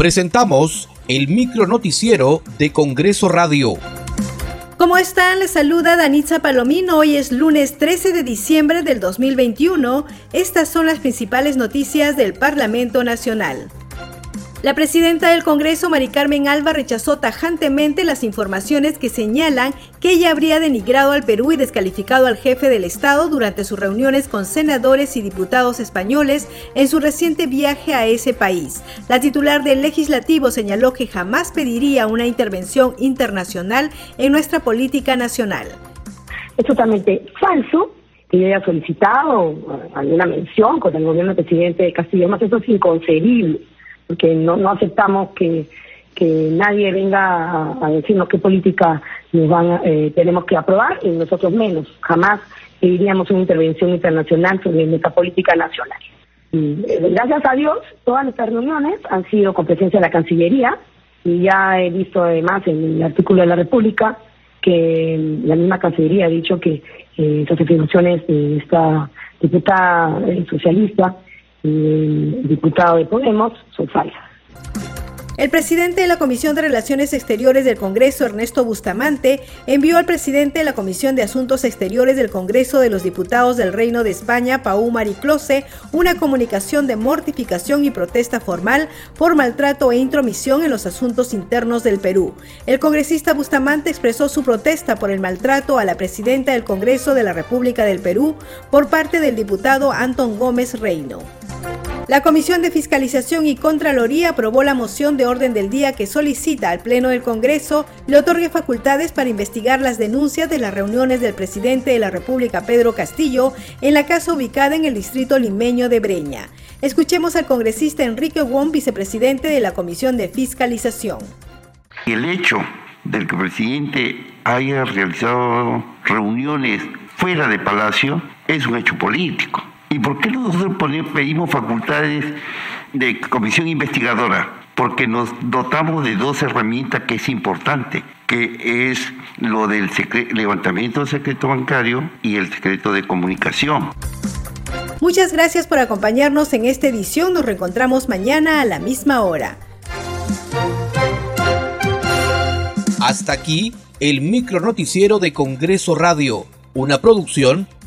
Presentamos el micro noticiero de Congreso Radio. ¿Cómo están? Les saluda Danitza Palomino. Hoy es lunes 13 de diciembre del 2021. Estas son las principales noticias del Parlamento Nacional. La presidenta del Congreso, Mari Carmen Alba, rechazó tajantemente las informaciones que señalan que ella habría denigrado al Perú y descalificado al jefe del Estado durante sus reuniones con senadores y diputados españoles en su reciente viaje a ese país. La titular del legislativo señaló que jamás pediría una intervención internacional en nuestra política nacional. Es totalmente falso que ella haya solicitado alguna mención con el gobierno del presidente de Castillo, más eso es inconcebible porque no, no aceptamos que, nadie venga a, decirnos qué política nos van eh, tenemos que aprobar y nosotros menos. Jamás pediríamos una intervención internacional sobre nuestra política nacional. Y, eh, gracias a Dios, todas nuestras reuniones han sido con presencia de la Cancillería y ya he visto además en el artículo de la República que la misma Cancillería ha dicho que eh, esas afirmaciones de esta diputada socialista el diputado de Podemos falsas. El presidente de la Comisión de Relaciones Exteriores del Congreso, Ernesto Bustamante, envió al presidente de la Comisión de Asuntos Exteriores del Congreso de los Diputados del Reino de España, Pau Mariclose, una comunicación de mortificación y protesta formal por maltrato e intromisión en los asuntos internos del Perú. El congresista Bustamante expresó su protesta por el maltrato a la presidenta del Congreso de la República del Perú por parte del diputado Anton Gómez Reino. La Comisión de Fiscalización y Contraloría aprobó la moción de orden del día que solicita al Pleno del Congreso le otorgue facultades para investigar las denuncias de las reuniones del presidente de la República, Pedro Castillo, en la casa ubicada en el distrito limeño de Breña. Escuchemos al congresista Enrique Wong, vicepresidente de la Comisión de Fiscalización. El hecho del que el presidente haya realizado reuniones fuera de Palacio es un hecho político ¿Y por qué nosotros pedimos facultades de comisión investigadora? Porque nos dotamos de dos herramientas que es importante, que es lo del levantamiento del secreto bancario y el secreto de comunicación. Muchas gracias por acompañarnos en esta edición. Nos reencontramos mañana a la misma hora. Hasta aquí el micro noticiero de Congreso Radio, una producción